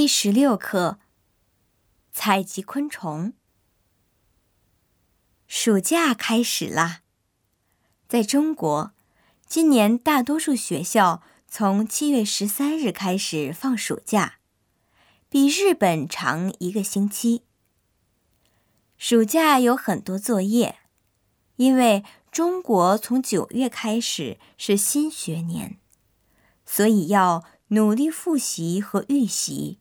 第十六课：采集昆虫。暑假开始啦！在中国，今年大多数学校从七月十三日开始放暑假，比日本长一个星期。暑假有很多作业，因为中国从九月开始是新学年，所以要努力复习和预习。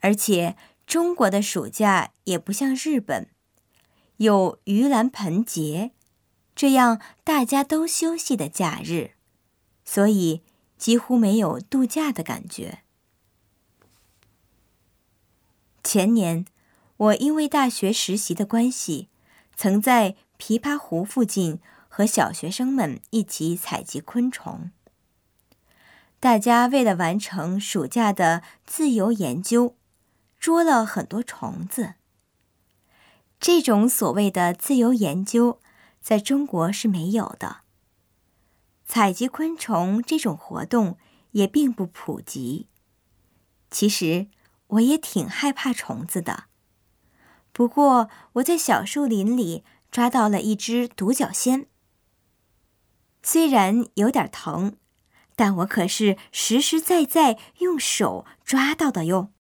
而且中国的暑假也不像日本，有盂兰盆节这样大家都休息的假日，所以几乎没有度假的感觉。前年，我因为大学实习的关系，曾在琵琶湖附近和小学生们一起采集昆虫。大家为了完成暑假的自由研究。捉了很多虫子。这种所谓的自由研究，在中国是没有的。采集昆虫这种活动也并不普及。其实我也挺害怕虫子的。不过我在小树林里抓到了一只独角仙。虽然有点疼，但我可是实实在在用手抓到的哟。